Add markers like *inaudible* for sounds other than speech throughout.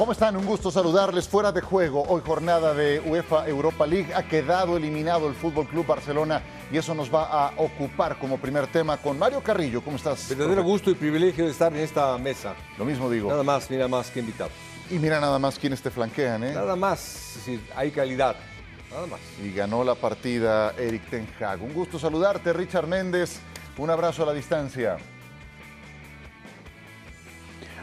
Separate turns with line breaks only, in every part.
¿Cómo están? Un gusto saludarles fuera de juego. Hoy jornada de UEFA Europa League. Ha quedado eliminado el Fútbol Club Barcelona y eso nos va a ocupar como primer tema con Mario Carrillo. ¿Cómo estás?
Verdadero gusto y privilegio de estar en esta mesa.
Lo mismo digo.
Nada más, mira más que invitado.
Y mira nada más quiénes te flanquean, ¿eh?
Nada más, es decir, hay calidad. Nada más.
Y ganó la partida Eric Ten Hag. Un gusto saludarte, Richard Méndez. Un abrazo a la distancia.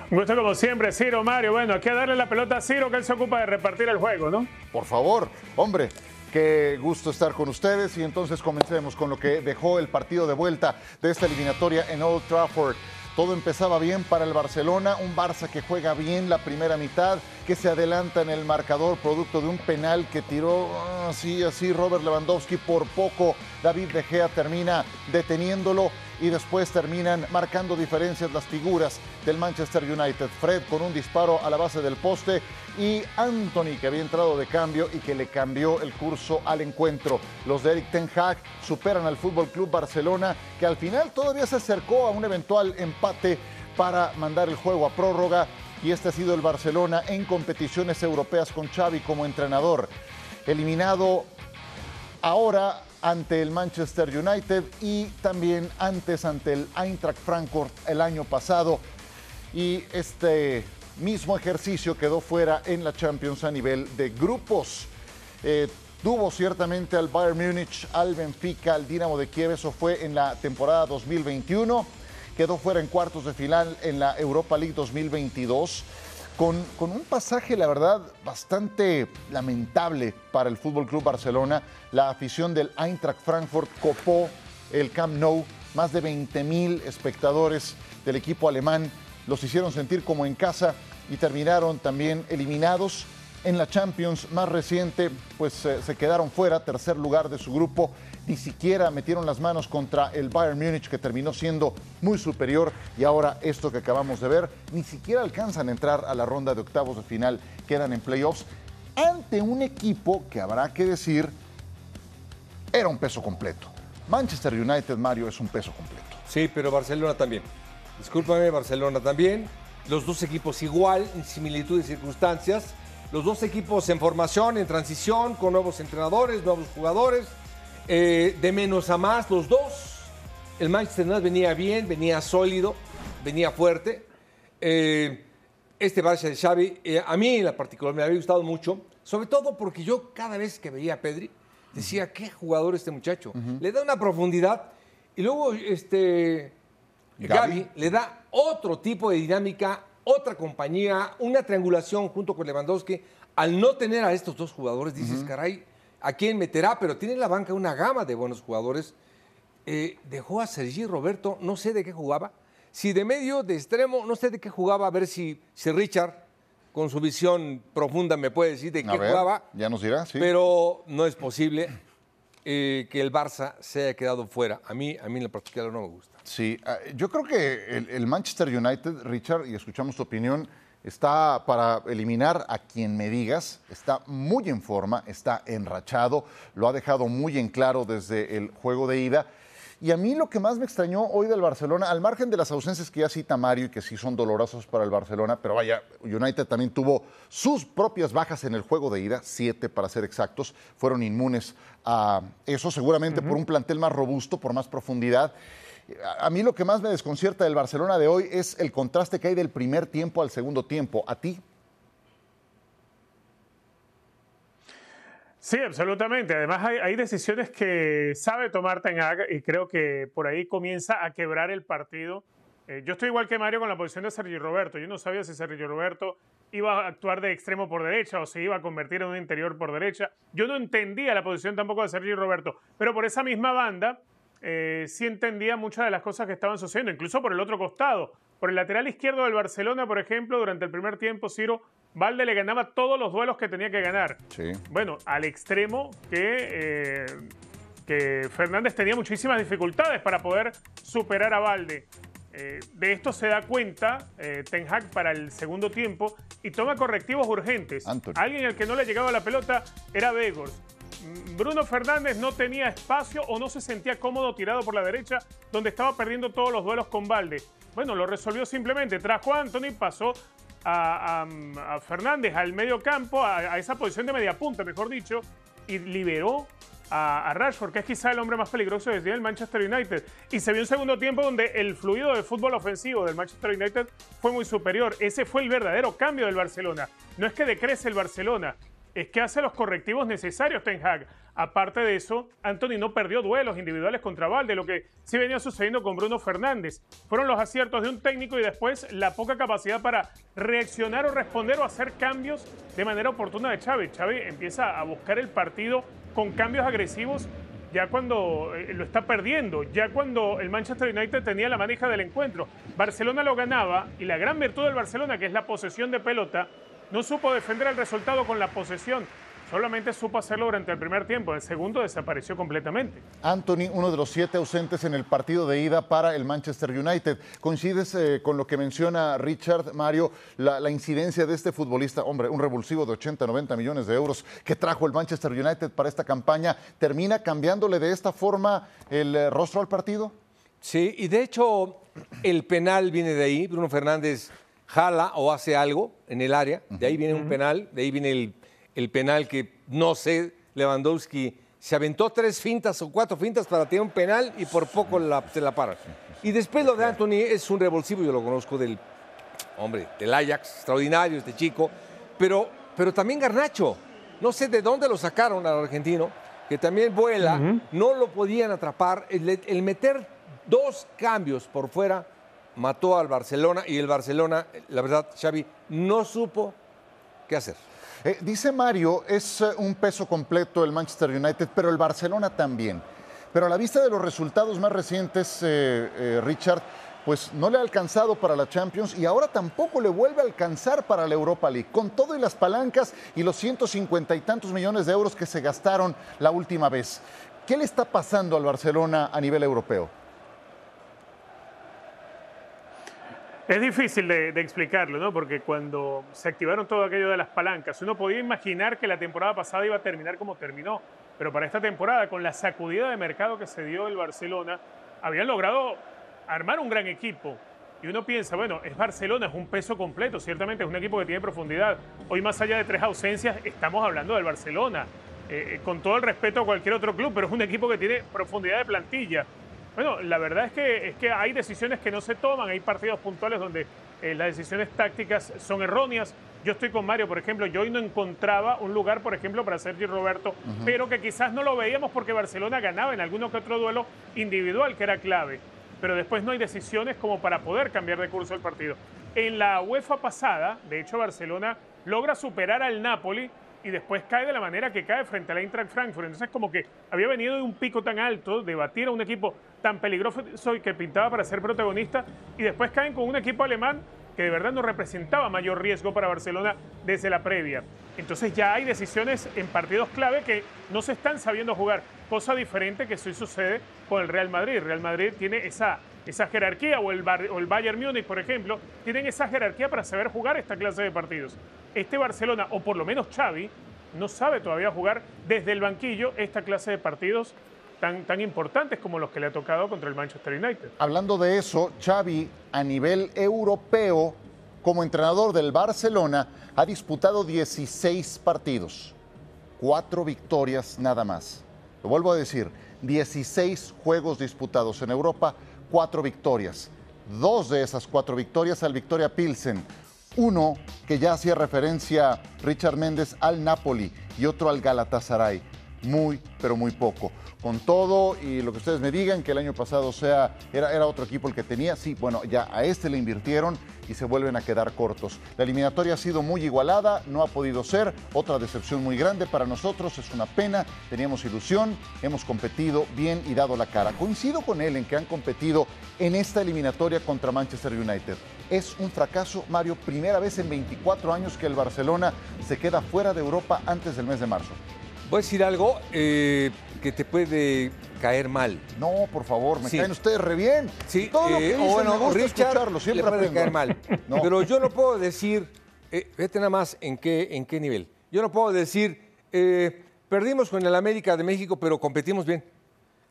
Un gusto como siempre, Ciro, Mario. Bueno, aquí a darle la pelota a Ciro, que él se ocupa de repartir el juego, ¿no?
Por favor, hombre, qué gusto estar con ustedes y entonces comencemos con lo que dejó el partido de vuelta de esta eliminatoria en Old Trafford. Todo empezaba bien para el Barcelona, un Barça que juega bien la primera mitad, que se adelanta en el marcador producto de un penal que tiró así, así Robert Lewandowski por poco. David De Gea termina deteniéndolo y después terminan marcando diferencias las figuras del Manchester United. Fred con un disparo a la base del poste y Anthony que había entrado de cambio y que le cambió el curso al encuentro. Los de Eric Ten Hag superan al Fútbol Club Barcelona que al final todavía se acercó a un eventual empate para mandar el juego a prórroga y este ha sido el Barcelona en competiciones europeas con Xavi como entrenador. Eliminado ahora ante el Manchester United y también antes ante el Eintracht Frankfurt el año pasado. Y este mismo ejercicio quedó fuera en la Champions a nivel de grupos. Eh, tuvo ciertamente al Bayern Múnich, al Benfica, al Dinamo de Kiev, eso fue en la temporada 2021. Quedó fuera en cuartos de final en la Europa League 2022 con, un pasaje, la verdad, bastante lamentable para el Fútbol Club Barcelona. La afición del Eintracht Frankfurt copó el Camp Nou, más de 20 mil espectadores del equipo alemán los hicieron sentir como en casa y terminaron también eliminados en la Champions más reciente, pues eh, se quedaron fuera, tercer lugar de su grupo, ni siquiera metieron las manos contra el Bayern Múnich, que terminó siendo muy superior, y ahora esto que acabamos de ver, ni siquiera alcanzan a entrar a la ronda de octavos de final, quedan en playoffs, ante un equipo que habrá que decir era un peso completo. Manchester United, Mario, es un peso completo.
Sí, pero Barcelona también. Discúlpame, Barcelona también. Los dos equipos igual, en similitud de circunstancias los dos equipos en formación, en transición, con nuevos entrenadores, nuevos jugadores, eh, de menos a más, los dos. El Manchester United venía bien, venía sólido, venía fuerte. Eh, este Barça de Xavi, eh, a mí en la particular me había gustado mucho, sobre todo porque yo cada vez que veía a Pedri, decía, qué jugador este muchacho. Le da una profundidad y luego este, Gaby le da otro tipo de dinámica otra compañía, una triangulación junto con Lewandowski. Al no tener a estos dos jugadores, dices, caray, ¿a quién meterá? Pero tiene en la banca una gama de buenos jugadores. Eh, dejó a Sergi Roberto, no sé de qué jugaba. Si de medio, de extremo, no sé de qué jugaba, a ver si, si Richard, con su visión profunda, me puede decir de qué jugaba.
Ya nos dirá, sí.
Pero no es posible eh, que el Barça se haya quedado fuera. A mí, a mí en la particular no me gusta.
Sí, ah, yo creo que el, Manchester United, Richard, y escuchamos tu opinión, está para eliminar a quien me digas, está muy en forma, está enrachado, lo ha dejado muy en claro desde el juego de ida. Y a mí lo que más me extrañó hoy del Barcelona, al margen de las ausencias que ya cita Mario y que sí son dolorosas para el Barcelona, pero vaya, United también tuvo sus propias bajas en el juego de ida, siete para ser exactos, fueron inmunes a eso, seguramente por un plantel más robusto, por más profundidad. A mí lo que más me desconcierta del Barcelona de hoy es el contraste que hay del primer tiempo al segundo tiempo. ¿A ti?
Sí, absolutamente. Además hay, decisiones que sabe tomar Ten Hag y creo que por ahí comienza a quebrar el partido. Eh, yo estoy igual que Mario con la posición de Sergio Roberto. Yo no sabía si Sergio Roberto iba a actuar de extremo por derecha o se iba a convertir en un interior por derecha. Yo no entendía la posición tampoco de Sergio Roberto, pero por esa misma banda eh, sí entendía muchas de las cosas que estaban sucediendo, incluso por el otro costado. Por el lateral izquierdo del Barcelona, por ejemplo, durante el primer tiempo, Ciro Valde le ganaba todos los duelos que tenía que ganar. Bueno, al extremo que, eh, que Fernández tenía muchísimas dificultades para poder superar a Valde. Eh, de esto se da cuenta Ten Hag para el segundo tiempo y toma correctivos urgentes. Alguien al que no le llegaba la pelota era Begors. Bruno Fernández no tenía espacio o no se sentía cómodo tirado por la derecha, donde estaba perdiendo todos los duelos con Valde. Bueno, lo resolvió simplemente. Trajo a Anthony, pasó a, Fernández al medio campo, a, esa posición de media punta, mejor dicho, y liberó a, Rashford, que es quizá el hombre más peligroso desde el Manchester United. Y se vio un segundo tiempo donde el fluido de fútbol ofensivo del Manchester United fue muy superior. Ese fue el verdadero cambio del Barcelona. No es que decrece el Barcelona, es que hace los correctivos necesarios Ten Hag. Aparte de eso, Anthony no perdió duelos individuales contra Valde, lo que sí venía sucediendo con Bruno Fernández. Fueron los aciertos de un técnico y después la poca capacidad para reaccionar o responder o hacer cambios de manera oportuna de Xavi. Xavi empieza a buscar el partido con cambios agresivos ya cuando eh, lo está perdiendo, ya cuando el Manchester United tenía la manija del encuentro. Barcelona lo ganaba y la gran virtud del Barcelona, que es la posesión de pelota, no supo defender el resultado con la posesión. Solamente supo hacerlo durante el primer tiempo. El segundo desapareció completamente.
Anthony, uno de los siete ausentes en el partido de ida para el Manchester United. ¿Coincides eh, con lo que menciona Richard, Mario, la, incidencia de este futbolista, hombre, un revulsivo de 80, 90 millones de euros que trajo el Manchester United para esta campaña, termina cambiándole de esta forma el eh, rostro al partido?
Sí, y de hecho el penal viene de ahí. Bruno Fernández jala o hace algo en el área, de ahí viene un penal, de ahí viene el, penal que no sé, Lewandowski se aventó tres fintas o cuatro fintas para tener un penal y por poco la, se la para. Y después lo de Anthony es un revulsivo, yo lo conozco del, hombre, del Ajax, extraordinario este chico, pero, pero también Garnacho, no sé de dónde lo sacaron al argentino, que también vuela, no lo podían atrapar, el meter dos cambios por fuera mató al Barcelona y el Barcelona, la verdad, Xavi, no supo qué hacer.
Eh, dice Mario, es eh, un peso completo el Manchester United, pero el Barcelona también. Pero a la vista de los resultados más recientes, eh, Richard, pues no le ha alcanzado para la Champions y ahora tampoco le vuelve a alcanzar para la Europa League, con todo y las palancas y los 150 y tantos millones de euros que se gastaron la última vez. ¿Qué le está pasando al Barcelona a nivel europeo?
Es difícil de, explicarlo, ¿no? Porque cuando se activaron todo aquello de las palancas, uno podía imaginar que la temporada pasada iba a terminar como terminó. Pero para esta temporada, con la sacudida de mercado que se dio el Barcelona, habían logrado armar un gran equipo. Y uno piensa, bueno, es Barcelona, es un peso completo, ciertamente es un equipo que tiene profundidad. Hoy, más allá de tres ausencias, estamos hablando del Barcelona. Eh, eh, con todo el respeto a cualquier otro club, pero es un equipo que tiene profundidad de plantilla. Bueno, la verdad es que, es que hay decisiones que no se toman, hay partidos puntuales donde eh, las decisiones tácticas son erróneas. Yo estoy con Mario, por ejemplo, yo hoy no encontraba un lugar, por ejemplo, para Sergio Roberto, pero que quizás no lo veíamos porque Barcelona ganaba en alguno que otro duelo individual que era clave. Pero después no hay decisiones como para poder cambiar de curso el partido. En la UEFA pasada, de hecho, Barcelona logra superar al Napoli y después cae de la manera que cae frente a la Eintracht Frankfurt. Entonces, como que había venido de un pico tan alto, de batir a un equipo tan peligroso y que pintaba para ser protagonista, y después caen con un equipo alemán que de verdad no representaba mayor riesgo para Barcelona desde la previa. Entonces ya hay decisiones en partidos clave que no se están sabiendo jugar, cosa diferente que sí sucede con el Real Madrid. Real Madrid tiene esa, esa jerarquía, o el, o el Bayern Múnich, por ejemplo, tienen esa jerarquía para saber jugar esta clase de partidos. Este Barcelona, o por lo menos Xavi, no sabe todavía jugar desde el banquillo esta clase de partidos tan, tan importantes como los que le ha tocado contra el Manchester United.
Hablando de eso, Xavi a nivel europeo, como entrenador del Barcelona, ha disputado 16 partidos, cuatro victorias nada más. Lo vuelvo a decir, 16 juegos disputados en Europa, cuatro victorias. Dos de esas cuatro victorias al Victoria Pilsen, uno que ya hacía referencia Richard Méndez al Napoli y otro al Galatasaray. Muy, pero muy poco con todo y lo que ustedes me digan, que el año pasado sea, era, era otro equipo el que tenía, sí, bueno, ya a este le invirtieron y se vuelven a quedar cortos. La eliminatoria ha sido muy igualada, no ha podido ser, otra decepción muy grande para nosotros, es una pena, teníamos ilusión, hemos competido bien y dado la cara. Coincido con él en que han competido en esta eliminatoria contra Manchester United. Es un fracaso, Mario, primera vez en 24 años que el Barcelona se queda fuera de Europa antes del mes de marzo.
Voy a decir algo eh, que te puede caer mal.
No, por favor, me caen ustedes re bien.
Sí, Todo lo que eh, bueno, me gusta escucharlo, siempre le puede caer mal. *laughs* Pero yo no puedo decir, eh, vete nada más en qué, en qué nivel. Yo no puedo decir, perdimos con el América de México, pero competimos bien.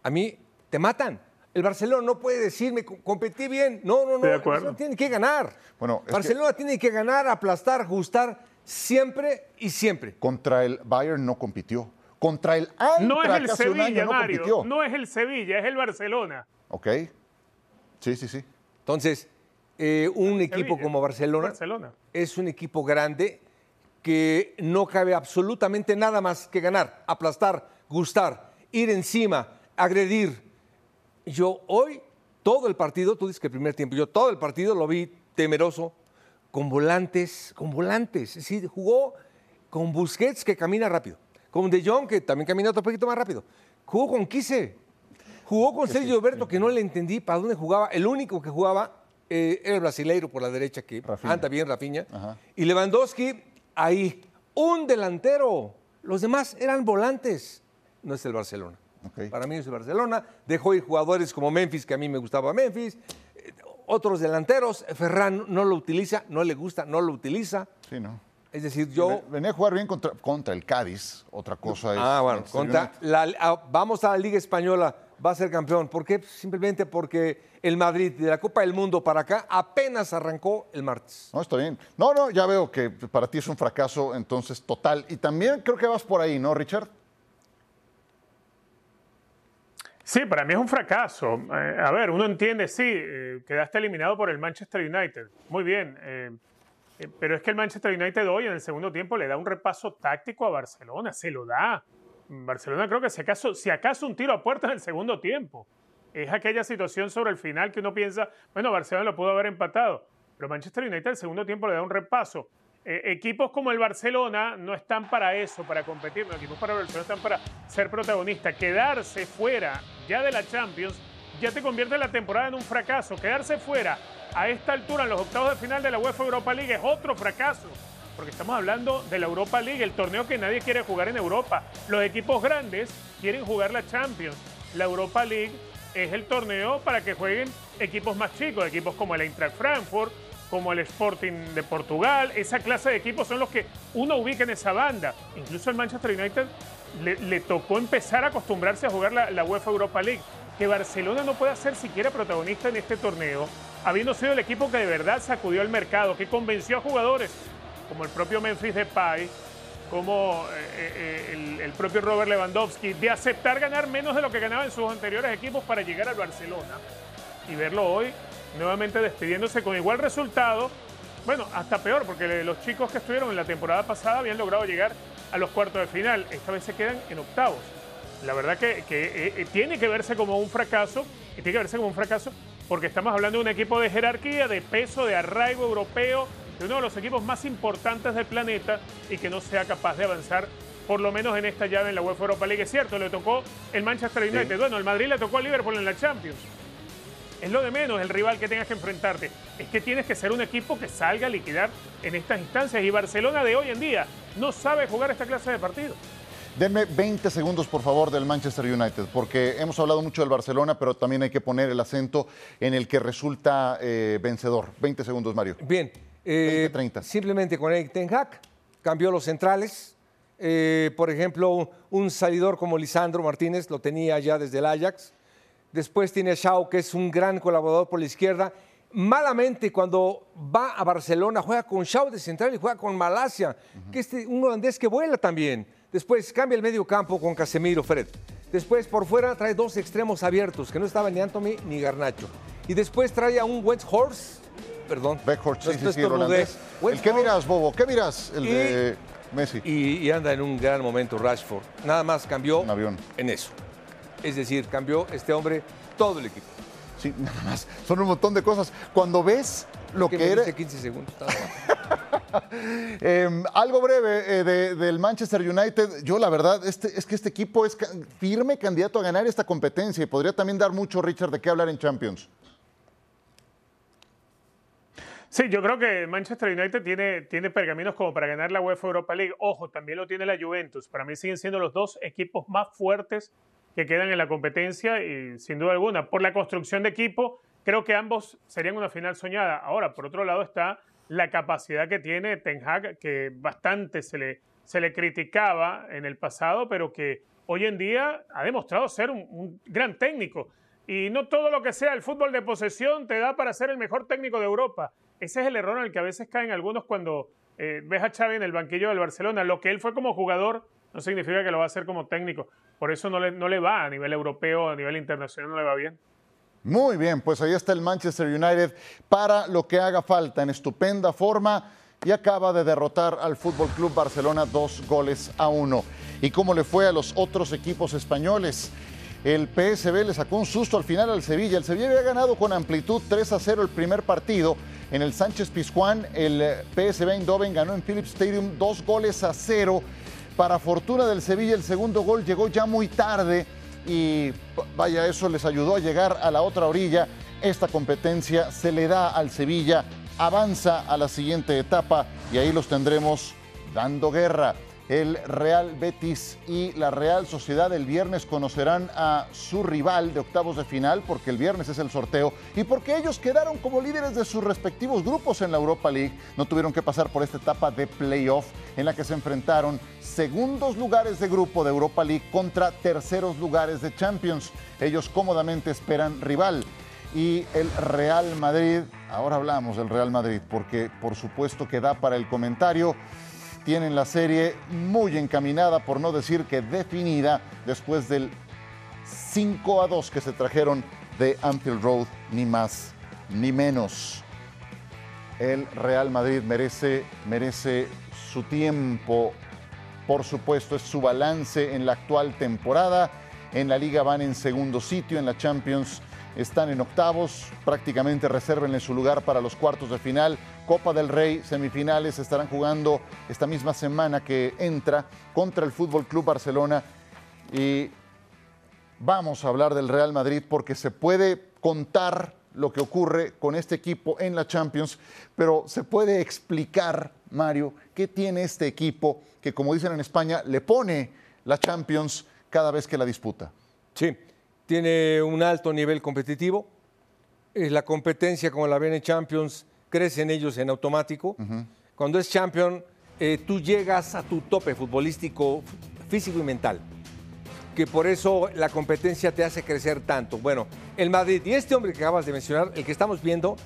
A mí te matan. El Barcelona no puede decirme, competí bien. No, no, no.
De acuerdo.
Barcelona tiene que ganar.
Bueno, es
Barcelona tiene que ganar, aplastar, ajustar siempre y siempre.
Contra el Bayern no compitió. Contra el Eintracht
No es el Sevilla,
no
Mario.
compitió.
No es el Sevilla, es el Barcelona.
Ok. Sí, sí, sí.
Entonces, eh, un equipo
Sevilla.
como Barcelona,
Barcelona.
es un equipo grande que no cabe absolutamente nada más que ganar, aplastar, gustar, ir encima, agredir. Yo hoy, todo el partido, tú dices que el primer tiempo, yo todo el partido lo vi temeroso, con volantes, con volantes. Es decir, jugó con Busquets que camina rápido, con De Jong que también camina otro poquito más rápido. Jugó con Quise, jugó con Sergio Alberto que no le entendí para dónde jugaba. El único que jugaba eh, era el brasileiro por la derecha que
Rafinha.
anda bien, Rafinha.
Ajá.
Y Lewandowski ahí, un delantero. Los demás eran volantes. No es el Barcelona. Para mí es el Barcelona. Dejó ir jugadores como Memphis, que a mí me gustaba Memphis. Otros delanteros, Ferran no lo utiliza, no le gusta, no lo utiliza.
Sí, ¿no?
Es decir, yo...
Venía a jugar bien contra, contra el Cádiz. Otra cosa es.
Ah, bueno, contra la- a- vamos a la Liga Española, va a ser campeón. ¿Por qué? Simplemente porque el Madrid de la Copa del Mundo para acá apenas arrancó el martes.
No, está bien. No, no, ya veo que para ti es un fracaso, entonces total. Y también creo que vas por ahí, ¿no, Richard?
Sí, para mí es un fracaso. Eh, a ver, uno entiende, sí, eh, quedaste eliminado por el Manchester United. Muy bien. eh, pero es que el Manchester United hoy en el segundo tiempo le da un repaso táctico a Barcelona, se lo da. Barcelona creo que si acaso, si acaso un tiro a puerta en el segundo tiempo. Es aquella situación sobre el final que uno piensa, bueno, Barcelona lo pudo haber empatado, pero Manchester United el segundo tiempo le da un repaso. Eh, equipos como el Barcelona no están para eso, para competir. No, equipos para el Barcelona están para ser protagonistas. Quedarse fuera ya de la Champions ya te convierte la temporada en un fracaso. Quedarse fuera a esta altura en los octavos de final de la UEFA Europa League es otro fracaso. Porque estamos hablando de la Europa League, el torneo que nadie quiere jugar en Europa. Los equipos grandes quieren jugar la Champions. La Europa League es el torneo para que jueguen equipos más chicos, equipos como el Eintracht Frankfurt, como el Sporting de Portugal. Esa clase de equipos son los que uno ubica en esa banda. Incluso el Manchester United le, tocó empezar a acostumbrarse a jugar la, UEFA Europa League. Que Barcelona no pueda ser siquiera protagonista en este torneo, habiendo sido el equipo que de verdad sacudió al mercado, que convenció a jugadores como el propio Memphis Depay, como eh, eh, el, el propio Robert Lewandowski, de aceptar ganar menos de lo que ganaba en sus anteriores equipos para llegar al Barcelona y verlo hoy nuevamente despidiéndose con igual resultado. Bueno, hasta peor, porque los chicos que estuvieron en la temporada pasada habían logrado llegar a los cuartos de final. Esta vez se quedan en octavos. La verdad que, que, eh, eh, tiene que verse como un fracaso, y tiene que verse como un fracaso porque estamos hablando de un equipo de jerarquía, de peso, de arraigo europeo, de uno de los equipos más importantes del planeta y que no sea capaz de avanzar por lo menos en esta llave en la UEFA Europa League. Es cierto, le tocó el Manchester United. Bueno, el Madrid le tocó al Liverpool en la Champions. Es lo de menos el rival que tengas que enfrentarte. Es que tienes que ser un equipo que salga a liquidar en estas instancias. Y Barcelona de hoy en día no sabe jugar esta clase de partidos.
Denme 20 segundos, por favor, del Manchester United, porque hemos hablado mucho del Barcelona, pero también hay que poner el acento en el que resulta eh, vencedor. 20 segundos, Mario.
Bien, eh,
20-30.
simplemente con Eric Ten Hag cambió los centrales. Eh, por ejemplo, un salidor como Lisandro Martínez lo tenía ya desde el Ajax. Después tiene a Shaw, que es un gran colaborador por la izquierda. Malamente, cuando va a Barcelona, juega con Shaw de central y juega con Malasia, que es un holandés que vuela también. Después cambia el medio campo con Casemiro Fred. Después por fuera trae dos extremos abiertos, que no estaban ni Anthony ni Garnacho. Y después trae a un Weghorst, perdón.
Beckhorst, sí, sí, holandés. ¿El
Weghorst
qué miras, Bobo? ¿Qué miras? El
Y-
de Messi.
y, y anda en un gran momento Rashford. Nada más cambió en eso. Es decir, cambió este hombre todo el equipo.
Sí, *laughs* nada más. Son un montón de cosas. Cuando ves lo que,
me
era...
diste 15 segundos.
Eh, *laughs* algo breve eh, de- del Manchester United. Yo, la verdad, este, es que este equipo es ca- firme candidato a ganar esta competencia y podría también dar mucho, Richard, de qué hablar en Champions.
Sí, yo creo que Manchester United tiene, tiene pergaminos como para ganar la UEFA Europa League. Ojo, también lo tiene la Juventus. Para mí siguen siendo los dos equipos más fuertes que quedan en la competencia y sin duda alguna, por la construcción de equipo, creo que ambos serían una final soñada. Ahora, por otro lado está la capacidad que tiene Ten Hag, que bastante se le, se le criticaba en el pasado, pero que hoy en día ha demostrado ser un, gran técnico. Y no todo lo que sea el fútbol de posesión te da para ser el mejor técnico de Europa. Ese es el error en el que a veces caen algunos cuando eh, ves a Xavi en el banquillo del Barcelona. Lo que él fue como jugador no significa que lo va a hacer como técnico. Por eso no le, no le va a nivel europeo, a nivel internacional, no le va bien.
Muy bien, pues ahí está el Manchester United para lo que haga falta en estupenda forma y acaba de derrotar al Fútbol Club Barcelona dos goles a uno. ¿Y cómo le fue a los otros equipos españoles? El PSB le sacó un susto al final al Sevilla. El Sevilla había ganado con amplitud 3 a 0 el primer partido. En el Sánchez Pizjuán, el PSV Eindhoven ganó en Philips Stadium dos goles a cero. Para fortuna del Sevilla, el segundo gol llegó ya muy tarde y vaya, eso les ayudó a llegar a la otra orilla. Esta competencia se le da al Sevilla, avanza a la siguiente etapa y ahí los tendremos dando guerra. El Real Betis y la Real Sociedad el viernes conocerán a su rival de octavos de final porque el viernes es el sorteo y porque ellos quedaron como líderes de sus respectivos grupos en la Europa League. No tuvieron que pasar por esta etapa de playoff en la que se enfrentaron segundos lugares de grupo de Europa League contra terceros lugares de Champions. Ellos cómodamente esperan rival. Y el Real Madrid, ahora hablamos del Real Madrid porque por supuesto que da para el comentario tienen la serie muy encaminada, por no decir que definida, después del 5 a 2 que se trajeron de Anfield Road, ni más ni menos. El Real Madrid merece, merece su tiempo, por supuesto, es su balance en la actual temporada. En la liga van en segundo sitio, en la Champions están en octavos, prácticamente resérvenle su lugar para los cuartos de final. Copa del Rey, semifinales, estarán jugando esta misma semana que entra contra el Fútbol Club Barcelona. Y vamos a hablar del Real Madrid porque se puede contar lo que ocurre con este equipo en la Champions, pero se puede explicar, Mario, qué tiene este equipo que, como dicen en España, le pone la Champions cada vez que la disputa.
Sí, tiene un alto nivel competitivo. La competencia, como la ven en Champions, crece en ellos en automático. Cuando es champion, eh, tú llegas a tu tope futbolístico, físico y mental. Que por eso la competencia te hace crecer tanto. Bueno, el Madrid y este hombre que acabas de mencionar, el que estamos viendo,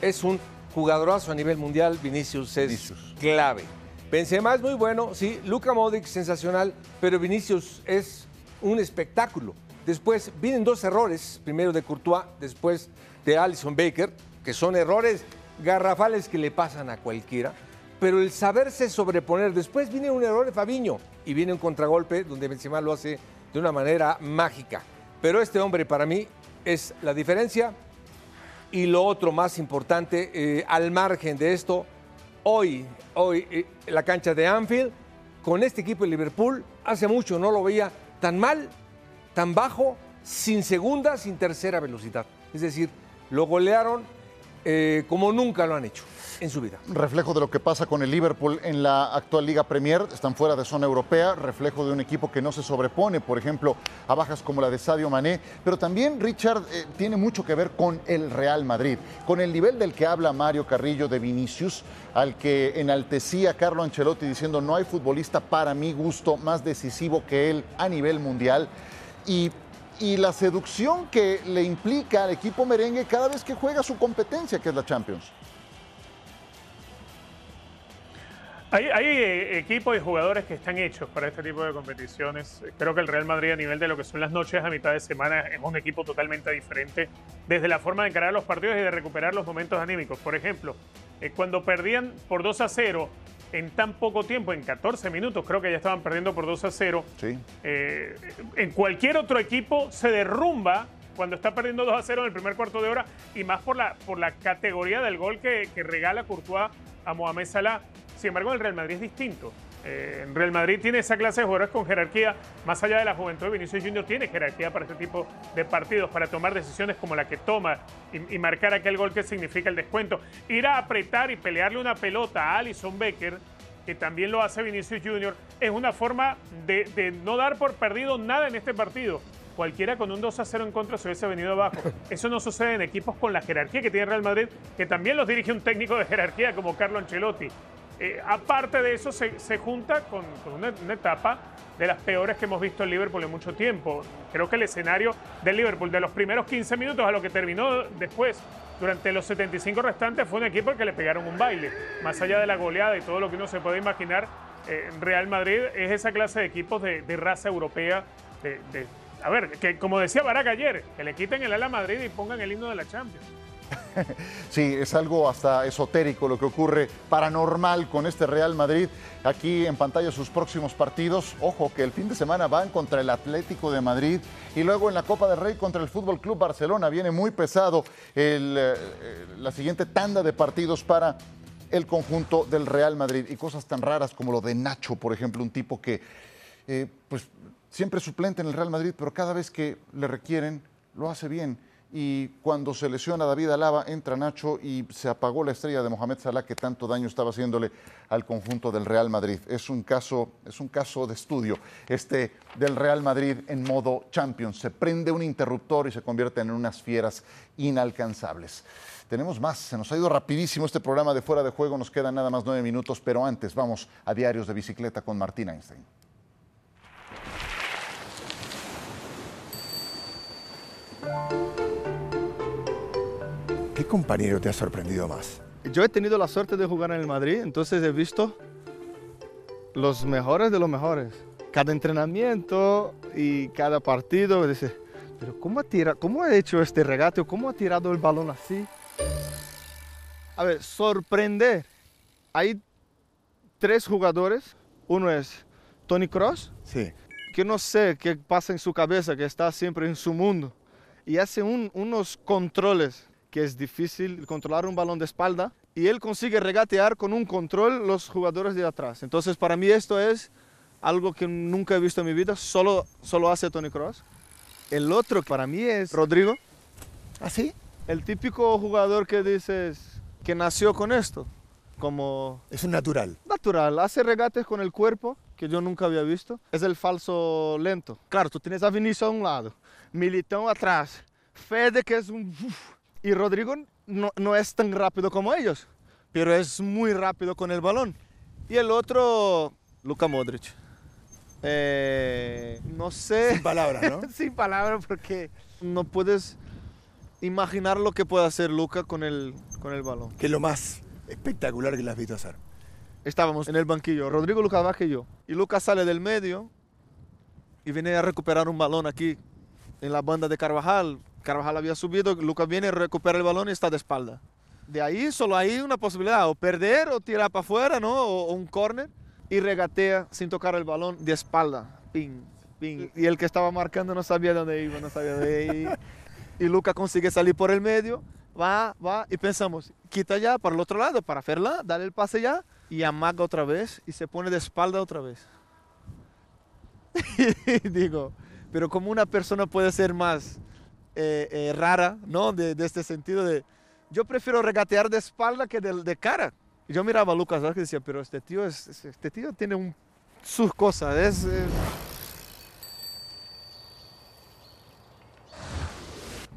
es un jugadorazo a nivel mundial. Vinicius es
Vinicius.
clave. Benzema es muy bueno, sí. Luka Modric sensacional, pero Vinicius es un espectáculo. Después vienen dos errores, primero de Courtois, después de Alison Baker, que son errores garrafales que le pasan a cualquiera, pero el saberse sobreponer, después viene un error de Fabiño y viene un contragolpe donde Benzema lo hace de una manera mágica. Pero este hombre para mí es la diferencia y lo otro más importante, eh, al margen de esto, hoy, hoy eh, la cancha de Anfield, con este equipo de Liverpool, hace mucho no lo veía tan mal, tan bajo, sin segunda, sin tercera velocidad. Es decir, lo golearon eh, como nunca lo han hecho en su vida.
Reflejo de lo que pasa con el Liverpool en la actual Liga Premier, están fuera de zona europea, reflejo de un equipo que no se sobrepone, por ejemplo, a bajas como la de Sadio Mané, pero también Richard eh, tiene mucho que ver con el Real Madrid, con el nivel del que habla Mario Carrillo de Vinicius, al que enaltecía Carlo Ancelotti diciendo no hay futbolista para mi gusto más decisivo que él a nivel mundial. Y y la seducción que le implica al equipo merengue cada vez que juega su competencia, que es la Champions.
Hay, hay, eh, equipos y jugadores que están hechos para este tipo de competiciones. Creo que el Real Madrid a nivel de lo que son las noches a mitad de semana es un equipo totalmente diferente desde la forma de encarar los partidos y de recuperar los momentos anímicos. Por ejemplo, eh, cuando perdían por 2 a 0 en tan poco tiempo, en 14 minutos, creo que ya estaban perdiendo por 2 a 0.
Sí.
Eh, en cualquier otro equipo se derrumba cuando está perdiendo 2 a 0 en el primer cuarto de hora y más por la, por la categoría del gol que, que regala Courtois a Mohamed Salah. Sin embargo, el Real Madrid es distinto. Eh, Real Madrid tiene esa clase de jugadores con jerarquía, más allá de la juventud, Vinicius Junior tiene jerarquía para este tipo de partidos, para tomar decisiones como la que toma y, y marcar aquel gol que significa el descuento. Ir a apretar y pelearle una pelota a Alison Becker, que también lo hace Vinicius Junior, es una forma de, de no dar por perdido nada en este partido. Cualquiera con un 2 a 0 en contra se hubiese venido abajo. Eso no sucede en equipos con la jerarquía que tiene Real Madrid, que también los dirige un técnico de jerarquía como Carlo Ancelotti. Eh, aparte de eso, se, junta con, una, etapa de las peores que hemos visto en Liverpool en mucho tiempo. Creo que el escenario del Liverpool de los primeros 15 minutos a lo que terminó después, durante los 75 restantes, fue un equipo que le pegaron un baile. Más allá de la goleada y todo lo que uno se puede imaginar, eh, Real Madrid es esa clase de equipos de, raza europea. a ver, que como decía Barack ayer, que le quiten el ala a Madrid y pongan el himno de la Champions. *laughs*
Sí, es algo hasta esotérico lo que ocurre, paranormal con este Real Madrid. Aquí en pantalla sus próximos partidos. Ojo que el fin de semana van contra el Atlético de Madrid y luego en la Copa del Rey contra el Fútbol Club Barcelona. Viene muy pesado eh, la siguiente tanda de partidos para el conjunto del Real Madrid. Y cosas tan raras como lo de Nacho, por ejemplo, un tipo que eh, pues siempre suplente en el Real Madrid, pero cada vez que le requieren lo hace bien y cuando se lesiona David Alaba entra Nacho y se apagó la estrella de Mohamed Salah que tanto daño estaba haciéndole al conjunto del Real Madrid. Es un caso, es un caso de estudio este del Real Madrid en modo Champions. Se prende un interruptor y se convierte en unas fieras inalcanzables. Tenemos más, se nos ha ido rapidísimo este programa de fuera de juego, nos quedan nada más nueve minutos, pero antes vamos a Diarios de Bicicleta con Martín Einstein.
¿Qué compañero te ha sorprendido más?
Yo he tenido la suerte de jugar en el Madrid, entonces he visto los mejores de los mejores. Cada entrenamiento y cada partido, dice, pero ¿cómo ha, ¿cómo ha hecho este regate? ¿Cómo ha tirado el balón así? A ver, sorprender. Hay tres jugadores. Uno es Tony Cross.
Sí.
Que no sé qué pasa en su cabeza, que está siempre en su mundo. Y hace unos controles que es difícil controlar un balón de espalda y él consigue regatear con un control los jugadores de atrás. Entonces para mí esto es algo que nunca he visto en mi vida, solo, solo hace Tony Cross. El otro para mí es Rodrigo.
¿Así?
¿Ah, el típico jugador que dices que nació con esto, como...
Es un natural.
Natural, hace regates con el cuerpo que yo nunca había visto. Es el falso lento. Claro, tú tienes a Vinicius a un lado, Militão atrás, Fede que es un... Y Rodrigo no, es tan rápido como ellos, pero es muy rápido con el balón. Y el otro, Luka Modric. Eh, no sé.
Sin palabras, ¿no? *laughs*
Sin palabras, porque no puedes imaginar lo que puede hacer Luca con el, con el balón.
¿Qué es lo más espectacular que le has visto hacer?
Estábamos en el banquillo, Rodrigo Lucas Vázquez y yo. Y Lucas sale del medio y viene a recuperar un balón aquí en la banda de Carvajal. Carvajal había subido, Lucas viene, recupera el balón y está de espalda. De ahí solo hay una posibilidad, o perder o tirar para afuera, ¿no? O, un corner y regatea sin tocar el balón de espalda. Ping, ping. Y el que estaba marcando no sabía dónde iba, no sabía dónde iba. *laughs* y Lucas consigue salir por el medio, va, va, y pensamos, quita ya para el otro lado, para hacerla, dale el pase ya, y amaga otra vez, y se pone de espalda otra vez. *laughs* y digo, pero como una persona puede ser más eh, eh, rara, ¿no? De, este sentido de, yo prefiero regatear de espalda que de, de cara. Y yo miraba a Lucas y decía, pero este tío, es, este tío tiene un, sus cosas, es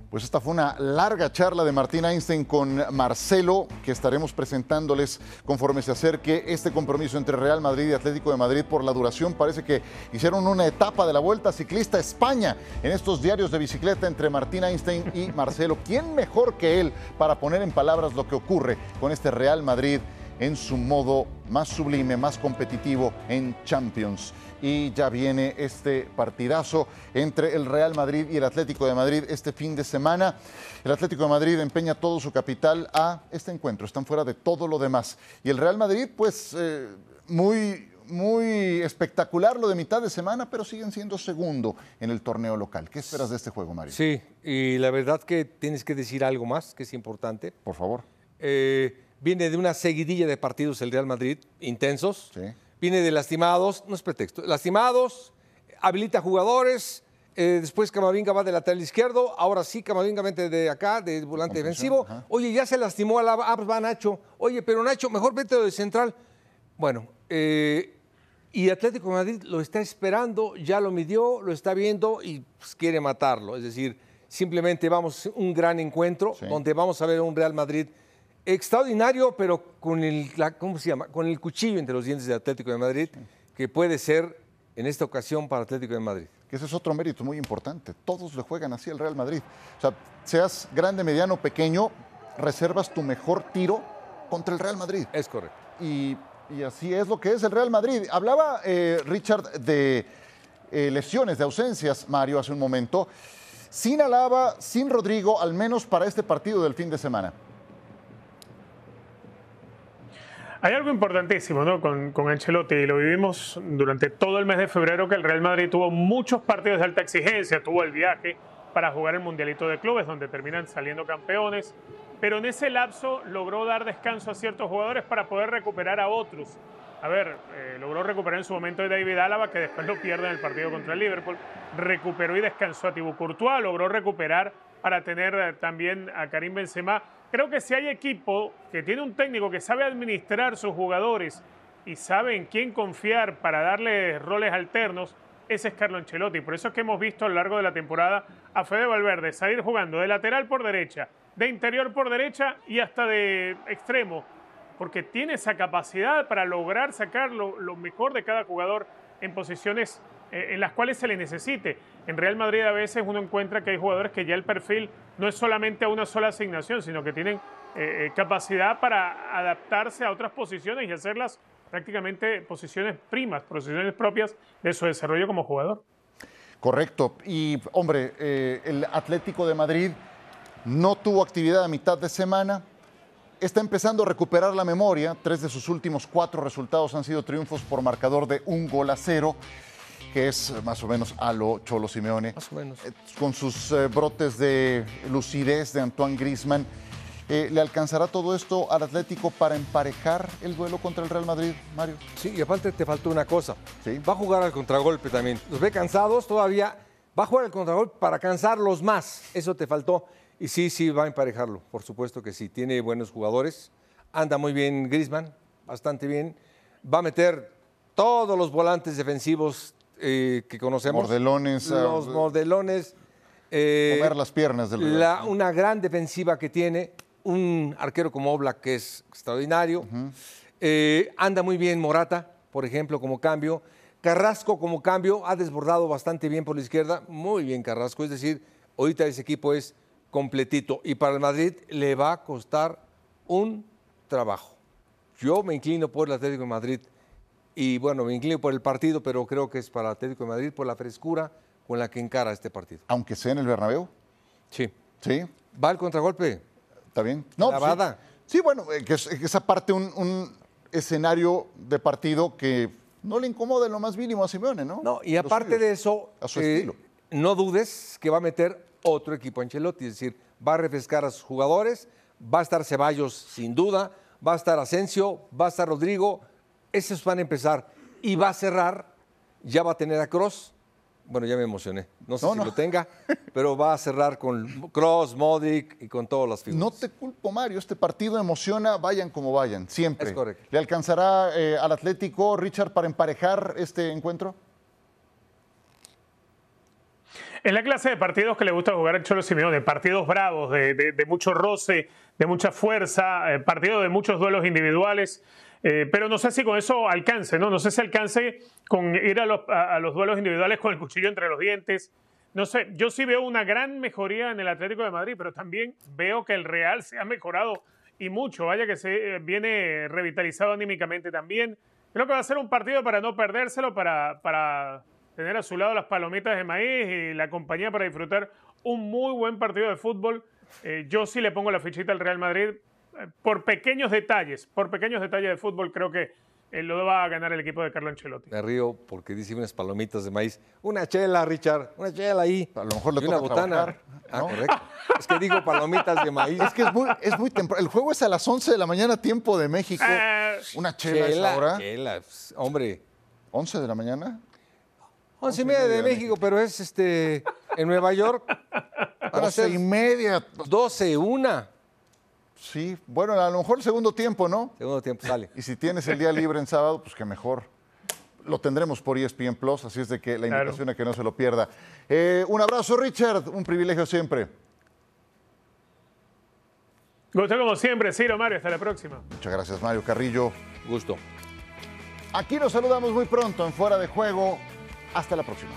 Pues esta fue una larga charla de Martín Einstein con Marcelo, que estaremos presentándoles conforme se acerque este compromiso entre Real Madrid y Atlético de Madrid por la duración. Parece que hicieron una etapa de la Vuelta Ciclista España en estos diarios de bicicleta entre Martín Einstein y Marcelo. ¿Quién mejor que él para poner en palabras lo que ocurre con este Real Madrid en su modo más sublime, más competitivo en Champions? y ya viene este partidazo entre el Real Madrid y el Atlético de Madrid este fin de semana. El Atlético de Madrid empeña todo su capital a este encuentro, están fuera de todo lo demás. Y el Real Madrid, pues eh, muy, muy espectacular lo de mitad de semana, pero siguen siendo segundo en el torneo local. ¿Qué esperas de este juego, Mario?
Sí, y la verdad que tienes que decir algo más que es importante.
Por favor.
Eh, viene de una seguidilla de partidos el Real Madrid intensos. Sí viene de lastimados, no es pretexto, lastimados, habilita jugadores, eh, después Camavinga va de lateral izquierdo, ahora sí Camavinga vete de acá, de volante defensivo. Oye, ya se lastimó a la ah, pues va Nacho. Oye, pero Nacho, mejor vete de central. Bueno, eh, y Atlético de Madrid lo está esperando, ya lo midió, lo está viendo y pues, quiere matarlo. Es decir, simplemente vamos a un gran encuentro donde vamos a ver un Real Madrid extraordinario, pero con el, la- ¿cómo se llama? Con el cuchillo entre los dientes de Atlético de Madrid, que puede ser en esta ocasión para Atlético de Madrid.
Que ese es otro mérito muy importante. Todos le juegan así al Real Madrid. O sea, seas grande, mediano, pequeño, reservas tu mejor tiro contra el Real Madrid.
Es correcto.
Y, y así es lo que es el Real Madrid. Hablaba eh, Richard de eh, lesiones, de ausencias, Mario, hace un momento. Sin Alaba, sin Rodrigo, al menos para este partido del fin de semana.
Hay algo importantísimo ¿no? con, con Ancelotti y lo vivimos durante todo el mes de febrero que el Real Madrid tuvo muchos partidos de alta exigencia, tuvo el viaje para jugar el Mundialito de Clubes donde terminan saliendo campeones, pero en ese lapso logró dar descanso a ciertos jugadores para poder recuperar a otros. A ver, eh, logró recuperar en su momento a David Álava, que después lo pierde en el partido contra el Liverpool. Recuperó y descansó a Thibaut Courtois, logró recuperar para tener eh, también a Karim Benzema. Creo que si hay equipo que tiene un técnico que sabe administrar sus jugadores y sabe en quién confiar para darle roles alternos, ese es Carlo Ancelotti. Por eso es que hemos visto a lo largo de la temporada a Fede Valverde salir jugando de lateral por derecha, de interior por derecha y hasta de extremo porque tiene esa capacidad para lograr sacar lo, lo mejor de cada jugador en posiciones en las cuales se le necesite. En Real Madrid a veces uno encuentra que hay jugadores que ya el perfil no es solamente a una sola asignación, sino que tienen eh, eh, capacidad para adaptarse a otras posiciones y hacerlas prácticamente posiciones primas, posiciones propias de su desarrollo como jugador.
Correcto. Y, hombre, eh, el Atlético de Madrid no tuvo actividad a mitad de semana. Está empezando a recuperar la memoria. Tres de sus últimos cuatro resultados han sido triunfos por marcador de un gol a cero, que es eh, más o menos a lo Cholo Simeone.
Más o menos.
Eh, Con sus eh, brotes de lucidez de Antoine Grisman. ¿Le alcanzará todo esto al Atlético para emparejar el duelo contra el Real Madrid, Mario?
Sí, y aparte te faltó una cosa.
Sí.
Va a jugar al contragolpe también. Los ve cansados todavía. Va a jugar al contragolpe para cansarlos más. Eso te faltó. Y sí, sí, va a emparejarlo. Por supuesto que sí. Tiene buenos jugadores. Anda muy bien Grisman, bastante bien. Va a meter todos los volantes defensivos eh, que conocemos.
Mordelones, ah,
Los mordelones. eh,
Comer las piernas del
la-. Una gran defensiva que tiene. Un arquero como Oblak que es extraordinario. Eh, anda muy bien Morata, por ejemplo, como cambio. Carrasco como cambio ha desbordado bastante bien por la izquierda. Muy bien Carrasco. Es decir, ahorita ese equipo es completito. Y para el Madrid le va a costar un trabajo. Yo me inclino por el Atlético de Madrid. Y bueno, me inclino por el partido, pero creo que es para el Atlético de Madrid por la frescura con la que encara este partido.
Aunque sea en el Bernabéu.
Sí.
Sí,
Va al contragolpe.
¿Está bien? No,
Clavada.
Sí, Sí, bueno, eh, que es, que es aparte un, un escenario de partido que no le incomoda en lo más mínimo a Simeone, ¿no?
No, y aparte de eso,
A su
eh,
estilo.
no dudes que va a meter otro equipo Ancelotti, es decir, va a refrescar a sus jugadores, va a estar Ceballos sin duda, va a estar Asensio, va a estar Rodrigo, esos van a empezar y va a cerrar, ya va a tener a Cross, bueno, ya me emocioné, no sé
No,
si
no.
lo tenga, *laughs* pero va a cerrar con Cross, Modric y con todas las figuras.
No te culpo, Mario. Este partido emociona, vayan como vayan, siempre.
Es correcto.
¿Le alcanzará eh, al Atlético, Richard, para emparejar este encuentro?
Es la clase de partidos que le gusta jugar el Cholo Simeone, partidos bravos, de, de- de mucho roce, de mucha fuerza, eh, partidos de muchos duelos individuales. Eh, pero no sé si con eso alcance, ¿no? No sé si alcance con ir a los, a- los duelos individuales con el cuchillo entre los dientes. No sé, yo sí veo una gran mejoría en el Atlético de Madrid, pero también veo que el Real se ha mejorado y mucho. Vaya que se eh, viene revitalizado anímicamente también. Creo que va a ser un partido para no perdérselo, para, para tener a su lado las palomitas de maíz y la compañía para disfrutar un muy buen partido de fútbol. Eh, yo sí le pongo la fichita al Real Madrid por pequeños detalles, por pequeños detalles de fútbol creo que eh, lo va a ganar el equipo de Carlo Ancelotti.
Me río porque dice unas palomitas de maíz. Una chela, Richard, una chela ahí.
A lo mejor le
y una
toca
botana.
trabajar,
Ah, correcto. Es que digo palomitas de maíz.
Es que es muy, es muy temprano. El juego es a las 11 de la mañana, tiempo de México.
Eh,
Una chela, a esa hora.
chela, pues, hombre.
11 de la mañana.
Once y media de México, pero es este en Nueva York. Van a
12
ser
y media.
12, una.
Sí, bueno, a lo mejor el segundo tiempo, ¿no?
Segundo tiempo sale.
Y si tienes el día libre en sábado, pues que mejor. Lo tendremos por ESPN Plus, así es de que la
Claro.
invitación a que no se lo pierda. Eh, un abrazo, Richard. Un privilegio siempre.
Gusto como siempre, Ciro Mario. Hasta la próxima.
Muchas gracias, Mario Carrillo.
Gusto.
Aquí nos saludamos muy pronto en Fuera de Juego. Hasta la próxima.